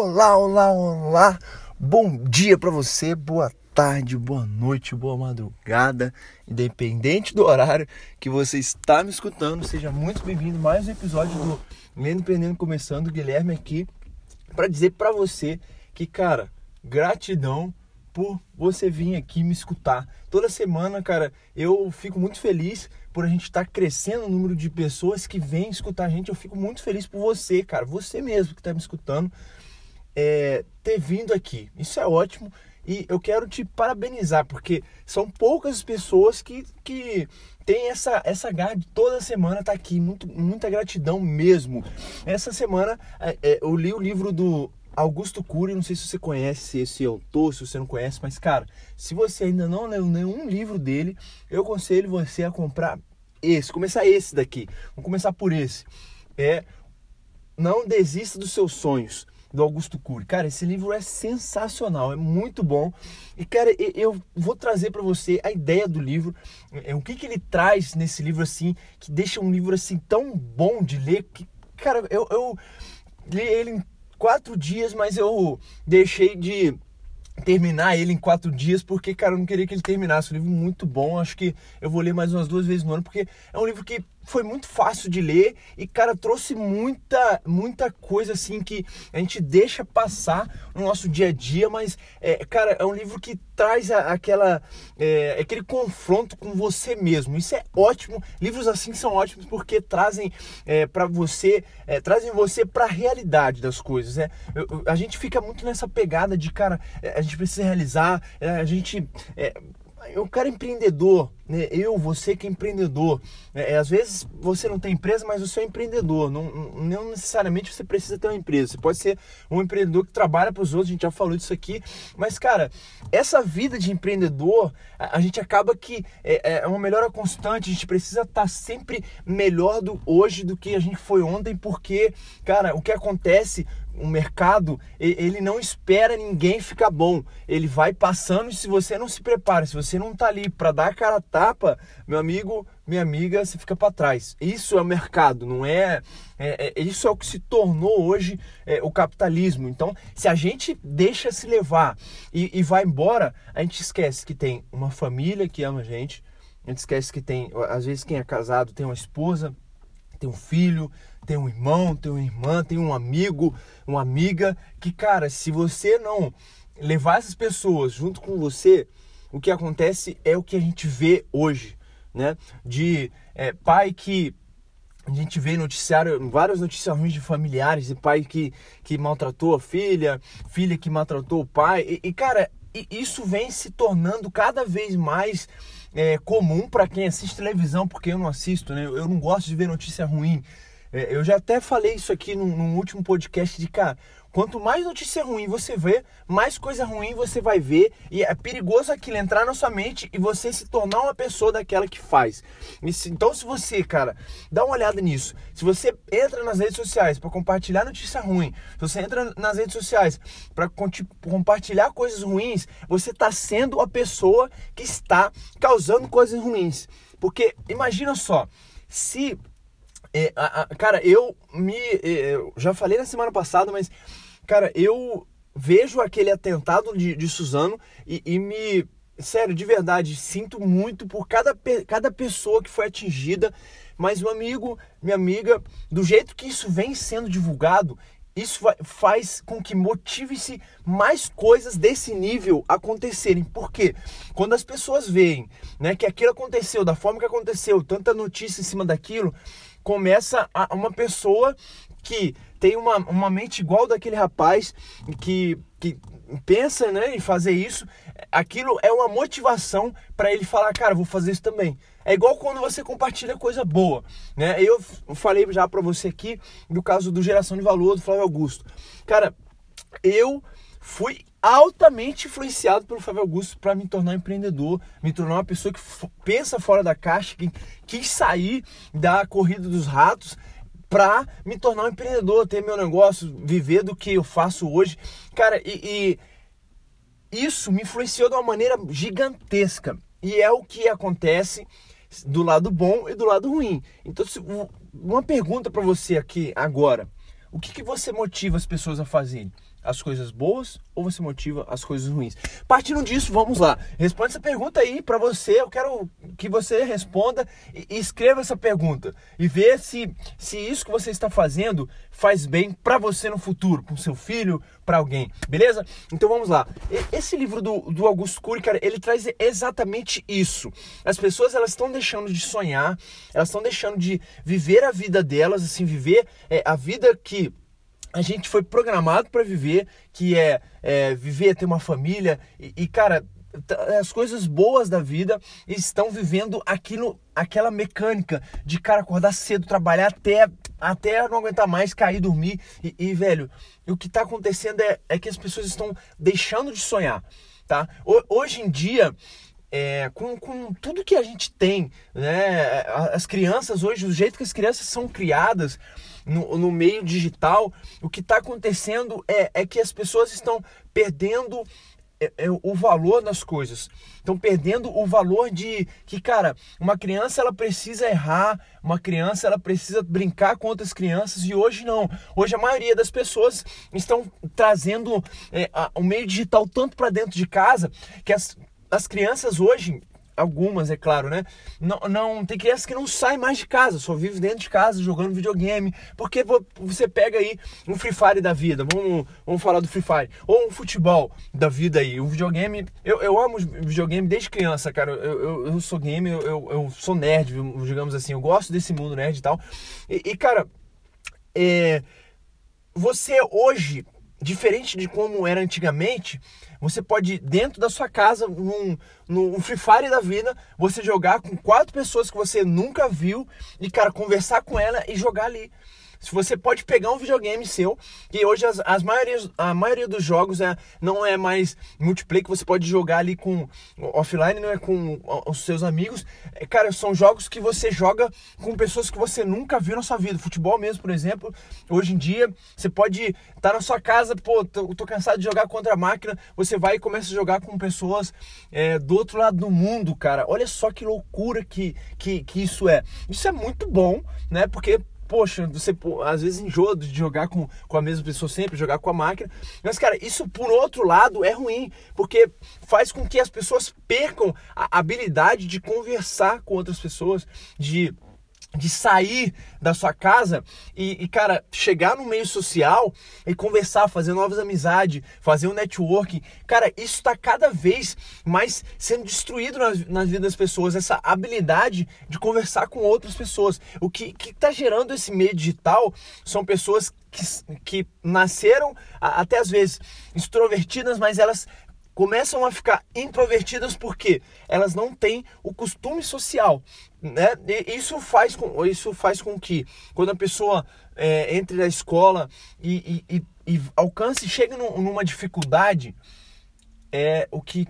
Olá, olá, olá. Bom dia para você, boa tarde, boa noite, boa madrugada, independente do horário que você está me escutando. Seja muito bem-vindo mais um episódio do Lendo Empreendendo começando, Guilherme aqui para dizer para você que, cara, gratidão por você vir aqui me escutar. Toda semana, cara, eu fico muito feliz por a gente estar tá crescendo o número de pessoas que vêm escutar a gente. Eu fico muito feliz por você, cara, você mesmo que está me escutando é, ter vindo aqui. Isso é ótimo e eu quero te parabenizar, porque são poucas pessoas que, que têm essa, essa garra de toda semana estar tá aqui. Muito, muita gratidão mesmo. Essa semana é, é, eu li o livro do Augusto Cury, não sei se você conhece esse autor, se você não conhece, mas cara, se você ainda não leu nenhum livro dele, eu aconselho você a comprar esse, começar esse daqui. Vamos começar por esse. É Não desista dos seus sonhos do Augusto Cury. Cara, esse livro é sensacional, é muito bom. E, cara, eu vou trazer para você a ideia do livro, é, o que, que ele traz nesse livro, assim, que deixa um livro, assim, tão bom de ler, que, cara, eu, eu li ele em quatro dias, mas eu deixei de terminar ele em quatro dias, porque, cara, eu não queria que ele terminasse. Um livro muito bom, acho que eu vou ler mais umas duas vezes no ano, porque é um livro que foi muito fácil de ler e, cara, trouxe muita, muita coisa assim que a gente deixa passar no nosso dia a dia, mas, é, cara, é um livro que traz a, aquela, é, aquele confronto com você mesmo. Isso é ótimo. Livros assim são ótimos porque trazem é, para você, é, trazem você para a realidade das coisas. Né? Eu, a gente fica muito nessa pegada de, cara, é, a gente precisa realizar, é, a gente eu quero empreendedor, né? Eu, você que é empreendedor. É, às vezes você não tem empresa, mas você é empreendedor. Não, não necessariamente você precisa ter uma empresa. Você pode ser um empreendedor que trabalha para os outros, a gente já falou disso aqui. Mas, cara, essa vida de empreendedor, a, a gente acaba que é, é, uma melhora constante. A gente precisa estar tá sempre melhor do hoje do que a gente foi ontem, porque, cara, o que acontece o mercado, ele não espera ninguém ficar bom. Ele vai passando e se você não se prepara, se você não tá ali para dar a cara tapa, meu amigo, minha amiga, você fica para trás. Isso é o mercado, não é, é, é, Isso é o que se tornou hoje é, o capitalismo. Então, se a gente deixa se levar e, e vai embora, a gente esquece que tem uma família que ama a gente, a gente esquece que tem, às vezes, quem é casado tem uma esposa, tem um filho, tem um irmão, tem uma irmã, tem um amigo, uma amiga, que, cara, se você não levar essas pessoas junto com você, o que acontece é o que a gente vê hoje, né? De é, pai que a gente vê noticiário, várias notícias ruins de familiares, de pai que, que maltratou a filha, filha que maltratou o pai. E, e cara, isso vem se tornando cada vez mais é, comum para quem assiste televisão, porque eu não assisto, né? Eu não gosto de ver notícia ruim. É, eu já até falei isso aqui num, num, último podcast de cara. Quanto mais notícia ruim você vê, mais coisa ruim você vai ver. E é perigoso aquilo entrar na sua mente e você se tornar uma pessoa daquela que faz. Então, se você, cara, dá uma olhada nisso. Se você entra nas redes sociais para compartilhar notícia ruim, se você entra nas redes sociais para compartilhar coisas ruins, você está sendo a pessoa que está causando coisas ruins. Porque imagina só, se é, a, a, cara, eu me. É, eu já falei na semana passada, mas. Cara, eu vejo aquele atentado de, de Suzano e, e me. Sério, de verdade, sinto muito por cada, cada pessoa que foi atingida. Mas, meu amigo, minha amiga, do jeito que isso vem sendo divulgado, isso faz com que motive-se mais coisas desse nível acontecerem. Porque quando as pessoas veem né, que aquilo aconteceu da forma que aconteceu, tanta notícia em cima daquilo, começa a, uma pessoa que tem uma, uma mente igual daquele rapaz que, que pensa né, em fazer isso, aquilo é uma motivação para ele falar, cara, vou fazer isso também. É igual quando você compartilha coisa boa, né? Eu falei já para você aqui do caso do Geração de Valor do Flávio Augusto. Cara, eu fui altamente influenciado pelo Flávio Augusto para me tornar empreendedor, me tornar uma pessoa que pensa fora da caixa, que quis sair da corrida dos ratos para me tornar um empreendedor, ter meu negócio, viver do que eu faço hoje. Cara, e, e isso me influenciou de uma maneira gigantesca. E é o que acontece do lado bom e do lado ruim. Então, uma pergunta para você aqui agora: o que, que você motiva as pessoas a fazerem? As coisas boas ou você motiva as coisas ruins? Partindo disso, vamos lá. Responda essa pergunta aí para você. Eu quero que você responda e, escreva essa pergunta e vê se, se isso que você está fazendo faz bem para você no futuro, para o seu filho, para alguém, beleza? Então vamos lá. Esse livro do, do Augusto Cury, cara, ele traz exatamente isso. As pessoas elas estão deixando de sonhar, elas estão deixando de viver a vida delas, assim, viver é, a vida que a gente foi programado para viver, que é, é, viver, ter uma família e, e, cara, as coisas boas da vida estão vivendo aquilo, aquela mecânica de cara acordar cedo, trabalhar até até não aguentar mais, cair, dormir e, e velho, o que está acontecendo é, é que as pessoas estão deixando de sonhar, tá? Hoje em dia é, com, com tudo que a gente tem, né? As crianças hoje, o jeito que as crianças são criadas, no, no meio digital, o que está acontecendo é, é que as pessoas estão perdendo é, é, o valor das coisas. Estão perdendo o valor de que, cara, uma criança ela precisa errar, uma criança ela precisa brincar com outras crianças e hoje não. Hoje a maioria das pessoas estão trazendo é, a, o meio digital tanto para dentro de casa que as, as crianças hoje algumas, é claro, né? Não, não tem crianças que não saem mais de casa, só vivem dentro de casa jogando videogame. Porque você pega aí um Free Fire da vida, vamos, vamos falar do Free Fire, ou um futebol da vida aí, um videogame. Eu, eu amo videogame desde criança, cara. Eu, eu, eu sou gamer, eu, eu, eu, sou nerd, digamos assim, eu gosto desse mundo nerd e tal. E, e cara, é, você hoje, diferente de como era antigamente você pode, dentro da sua casa, num, num Free Fire da vida, você jogar com quatro pessoas que você nunca viu e, cara, conversar com ela e jogar ali. Se você pode pegar um videogame seu, e hoje as, as maiorias, a maioria dos jogos é, não é mais multiplayer, que você pode jogar ali com offline, não é com os seus amigos. É, cara, são jogos que você joga com pessoas que você nunca viu na sua vida. Futebol mesmo, por exemplo, hoje em dia, você pode estar tá na sua casa, pô, tô, tô, cansado de jogar contra a máquina, você vai e começa a jogar com pessoas é, do outro lado do mundo, cara. Olha só que loucura que, que, que isso é. Isso é muito bom, né? Porque poxa, você às vezes enjoa de jogar com, com a mesma pessoa sempre, jogar com a máquina. Mas, cara, isso por outro lado é ruim, porque faz com que as pessoas percam a habilidade de conversar com outras pessoas, de de sair da sua casa e, e, cara, chegar no meio social e conversar, fazer novas amizades, fazer um networking. Cara, isso está cada vez mais sendo destruído na, na vida das pessoas, essa habilidade de conversar com outras pessoas. O que está gerando esse meio digital são pessoas que, que nasceram até às vezes extrovertidas, mas elas começam a ficar introvertidas porque elas não têm o costume social. Né? E isso, faz com, isso faz com que, quando a pessoa é, entre na escola e, e, e, e alcance, chegue numa dificuldade, é o que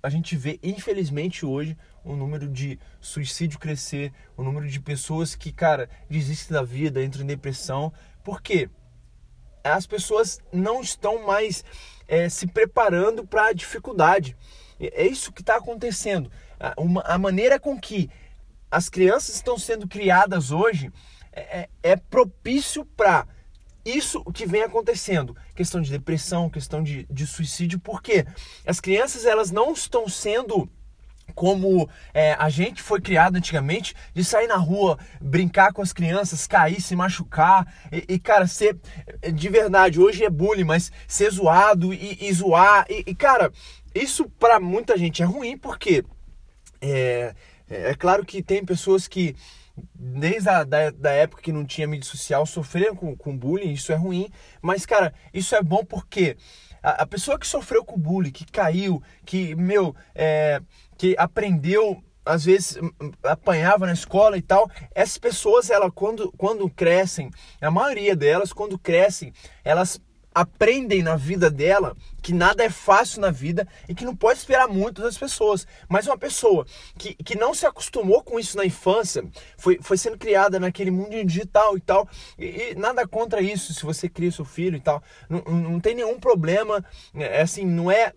a gente vê, infelizmente, hoje, o número de suicídio crescer, o número de pessoas que, cara, desistem da vida, entram em depressão. Por quê? As pessoas não estão mais é, se preparando para a dificuldade. É isso que está acontecendo. Uma, a maneira com que as crianças estão sendo criadas hoje é, é, é propício para isso que vem acontecendo. Questão de depressão, questão de, de suicídio, porque as crianças elas não estão sendo como é, a gente foi criado antigamente, de sair na rua, brincar com as crianças, cair, se machucar e, e cara, ser de verdade, hoje é bullying, mas ser zoado e, e zoar. E, e, cara, isso para muita gente é ruim porque é, é, é claro que tem pessoas que desde a da, da época que não tinha mídia social sofreram com, com bullying, isso é ruim, mas cara, isso é bom porque a, a pessoa que sofreu com bullying, que caiu, que, meu, é, que aprendeu às vezes apanhava na escola e tal. Essas pessoas, ela quando, quando crescem, a maioria delas, quando crescem, elas aprendem na vida dela que nada é fácil na vida e que não pode esperar muito das pessoas. Mas uma pessoa que, que não se acostumou com isso na infância, foi, foi sendo criada naquele mundo digital e tal, e, e nada contra isso, se você cria seu filho e tal, não, não tem nenhum problema, é assim, não é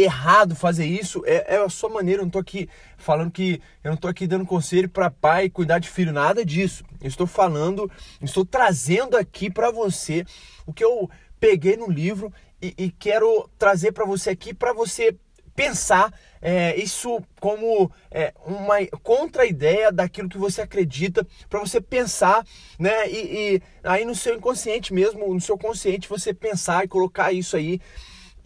errado fazer isso, é, é, a sua maneira. Eu não estou aqui falando que eu não estou aqui dando conselho para pai cuidar de filho, nada disso. Eu estou falando, estou trazendo aqui para você o que eu peguei no livro e, e quero trazer para você aqui para você pensar é, isso como é, uma contra-ideia daquilo que você acredita, para você pensar, né? E, e, aí no seu inconsciente mesmo, no seu consciente, você pensar e colocar isso aí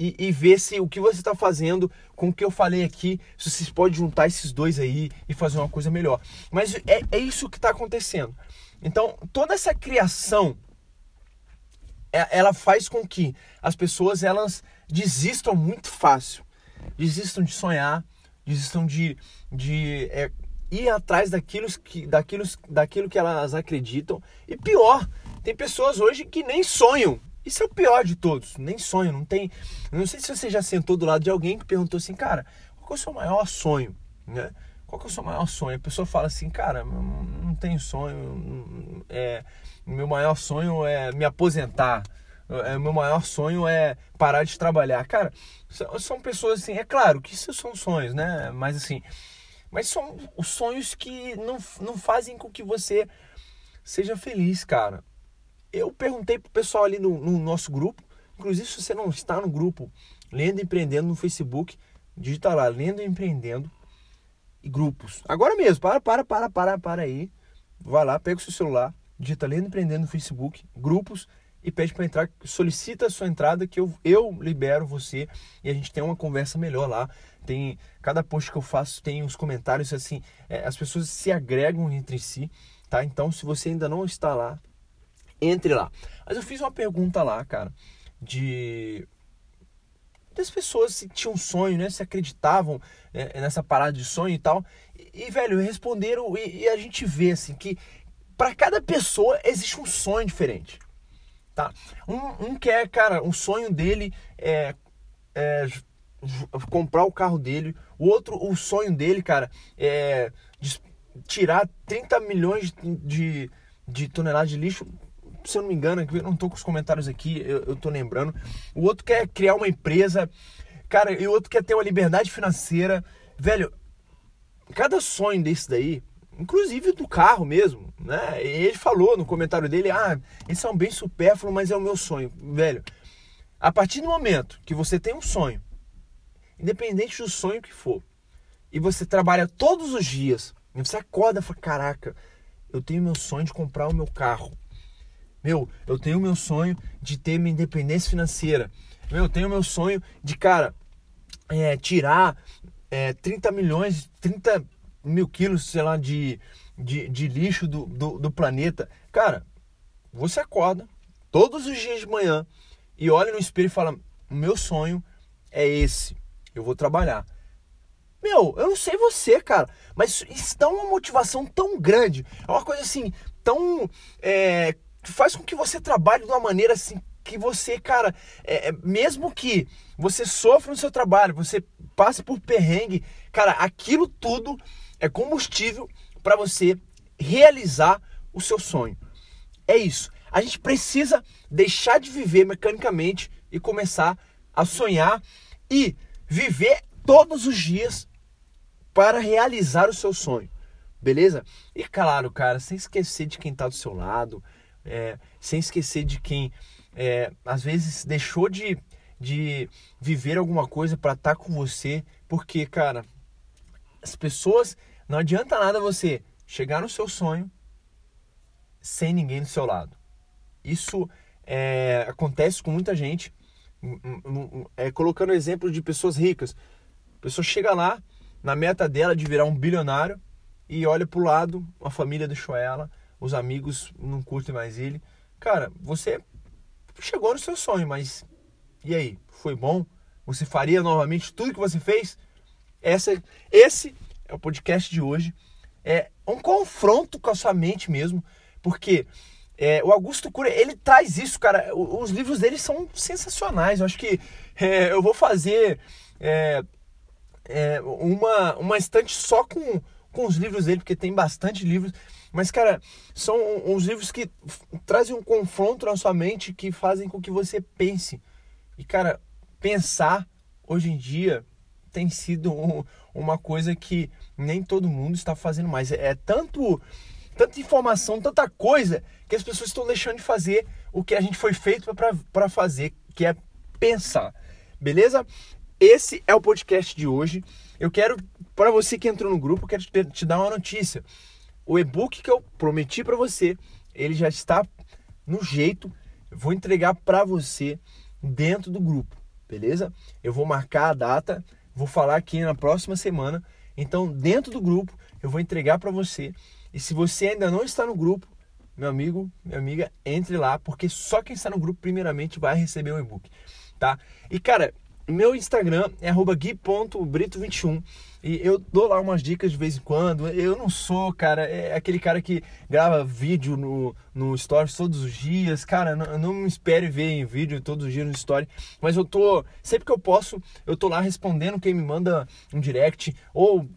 e, e ver se o que você está fazendo com o que eu falei aqui, se você pode juntar esses dois aí e fazer uma coisa melhor. Mas é, é isso que está acontecendo. Então, toda essa criação é, ela faz com que as pessoas elas desistam muito fácil desistam de sonhar, desistam de, de é, ir atrás daquilo que, daquilo, daquilo que elas acreditam. E pior, tem pessoas hoje que nem sonham. Isso é o pior de todos, nem sonham, não tem. Não sei se você já sentou do lado de alguém que perguntou assim, cara, qual é o seu maior sonho? Né? Qual é o seu maior sonho? A pessoa fala assim, cara, não tenho sonho, é, meu maior sonho é me aposentar. É, meu maior sonho é parar de trabalhar. Cara, são pessoas assim, é claro que isso são sonhos, né? Mas assim, mas são os sonhos que não, não fazem com que você seja feliz, cara. Eu perguntei pro pessoal ali no, no nosso grupo, inclusive se você não está no grupo Lendo e Empreendendo no Facebook, digita lá, Lendo e Empreendendo e grupos. Agora mesmo, para, para, para, para, para aí. Vai lá, pega o seu celular, digita Lendo e Empreendendo no Facebook, grupos e pede para entrar, solicita a sua entrada que eu, eu libero você e a gente tem uma conversa melhor lá. Tem cada post que eu faço tem os comentários assim, é, as pessoas se agregam entre si, tá? Então, se você ainda não está lá, entre lá. Mas eu fiz uma pergunta lá, cara, de das pessoas se tinham sonho, né? Se acreditavam é, nessa parada de sonho e tal. E, e velho, responderam e, e a gente vê assim que para cada pessoa existe um sonho diferente. Tá? Um, um quer, cara, um sonho dele é, é comprar o carro dele. O outro, o sonho dele, cara, é tirar 30 milhões de, de toneladas de lixo. Se eu não me engano, eu não tô com os comentários aqui, eu, eu tô lembrando. O outro quer criar uma empresa, cara, e o outro quer ter uma liberdade financeira. Velho, cada sonho desse daí inclusive do carro mesmo, né? Ele falou no comentário dele, ah, esse é um bem supérfluo, mas é o meu sonho, velho. A partir do momento que você tem um sonho, independente do sonho que for, e você trabalha todos os dias, e você acorda e fala, caraca, eu tenho meu sonho de comprar o meu carro. Meu, eu tenho meu sonho de ter minha independência financeira. Meu, eu tenho meu sonho de, cara, é, tirar é, 30 milhões, 30 mil quilos, sei lá, de, de, de lixo do, do, do planeta. Cara, você acorda todos os dias de manhã e olha no espelho e fala: meu sonho é esse, eu vou trabalhar. Meu, eu não sei você, cara, mas isso dá uma motivação tão grande, é uma coisa assim, tão. É, faz com que você trabalhe de uma maneira assim que você, cara, é, é mesmo que você sofra no seu trabalho, você passe por perrengue, cara, aquilo tudo é combustível para você realizar o seu sonho. É isso. A gente precisa deixar de viver mecanicamente e começar a sonhar e viver todos os dias para realizar o seu sonho. Beleza? E claro, cara, sem esquecer de quem está do seu lado, é, sem esquecer de quem é, às vezes deixou de, de viver alguma coisa para estar tá com você, porque, cara, as pessoas não adianta nada você chegar no seu sonho sem ninguém do seu lado. Isso é, acontece com muita gente. É, colocando exemplo de pessoas ricas. A pessoa chega lá, na meta dela de virar um bilionário, e olha pro lado, a família deixou ela, os amigos não curtem mais ele. Cara, você chegou no seu sonho, mas e aí? Foi bom? Você faria novamente tudo que você fez? Essa, esse é o podcast de hoje. É um confronto com a sua mente mesmo, porque é, o Augusto Cura, ele traz isso, cara. Os livros dele são sensacionais. Eu acho que é, eu vou fazer é, é, uma, uma estante só com, com os livros dele, porque tem bastante livros. Mas, cara, são uns livros que trazem um confronto na sua mente que fazem com que você pense. E, cara, pensar hoje em dia tem sido um, uma coisa que nem todo mundo está fazendo mais. É tanto, tanta informação, tanta coisa que as pessoas estão deixando de fazer o que a gente foi feito para fazer, que é pensar. Beleza? Esse é o podcast de hoje. Eu quero, para você que entrou no grupo, quero te, te dar uma notícia. O e-book que eu prometi para você, ele já está no jeito. Eu vou entregar para você dentro do grupo, beleza? Eu vou marcar a data, vou falar aqui na próxima semana. Então, dentro do grupo, eu vou entregar para você. E se você ainda não está no grupo, meu amigo, minha amiga, entre lá, porque só quem está no grupo primeiramente vai receber o e-book, tá? E cara, meu Instagram é gui.brito21 e eu dou lá umas dicas de vez em quando. Eu não sou, cara, é aquele cara que grava vídeo no, no Stories todos os dias. Cara, não, não me espere ver em vídeo todos os dias no Story. Mas eu tô, sempre que eu posso, eu tô lá respondendo quem me manda um direct ou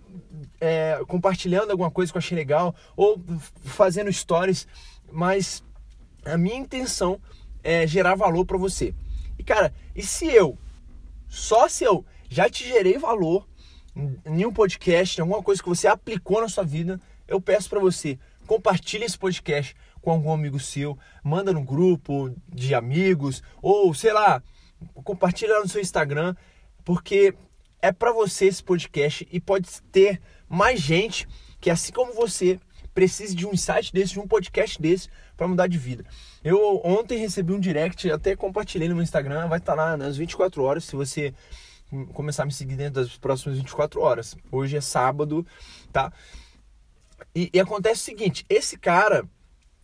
é, compartilhando alguma coisa que eu achei legal ou fazendo stories. Mas a minha intenção é gerar valor para você. E cara, e se eu só se eu já te gerei valor em um podcast, em alguma coisa que você aplicou na sua vida, eu peço para você, compartilhe esse podcast com algum amigo seu, manda no grupo de amigos ou sei lá, compartilha no seu Instagram, porque é para você esse podcast e pode ter mais gente que assim como você precise de um insight desse, de um podcast desse para mudar de vida. Eu ontem recebi um direct, até compartilhei no meu Instagram, vai estar tá lá nas 24 horas, se você começar a me seguir dentro das próximas 24 horas. Hoje é sábado, tá? E, e acontece o seguinte, esse cara,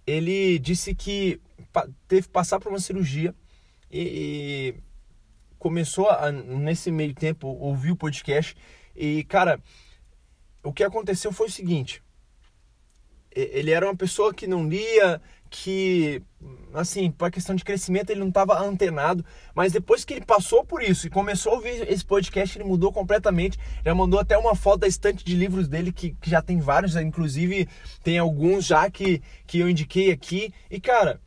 ele disse que teve que passar por uma cirurgia e, e começou a, nesse meio tempo ouvir o podcast e cara, o que aconteceu foi o seguinte, ele era uma pessoa que não lia, que, assim, para questão de crescimento ele não estava antenado, mas depois que ele passou por isso e começou a ouvir esse podcast, ele mudou completamente. Já mandou até uma foto da estante de livros dele, que, que já tem vários, inclusive tem alguns já que, que eu indiquei aqui. E, cara,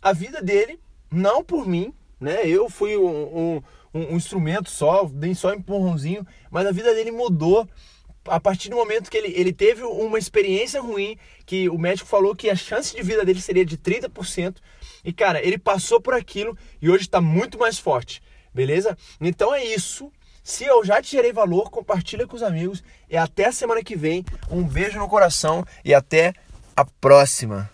a vida dele, não por mim, né? Eu fui um, um, um instrumento só, dei só um empurrãozinho, mas a vida dele mudou a partir do momento que ele, ele teve uma experiência ruim, que o médico falou que a chance de vida dele seria de 30%, e cara, ele passou por aquilo e hoje está muito mais forte, beleza? Então é isso. Se eu já te gerei valor, compartilha com os amigos e até a semana que vem. Um beijo no coração e até a próxima.